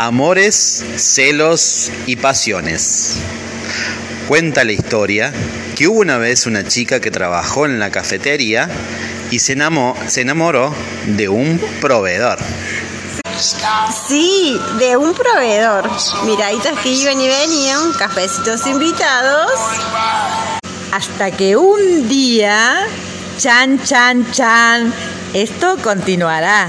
Amores, celos y pasiones. Cuenta la historia que hubo una vez una chica que trabajó en la cafetería y se enamoró, de un proveedor. Sí, de un proveedor. Miraditas que iban y venían, ¿eh? cafecitos invitados. Hasta que un día, chan, chan, chan, esto continuará.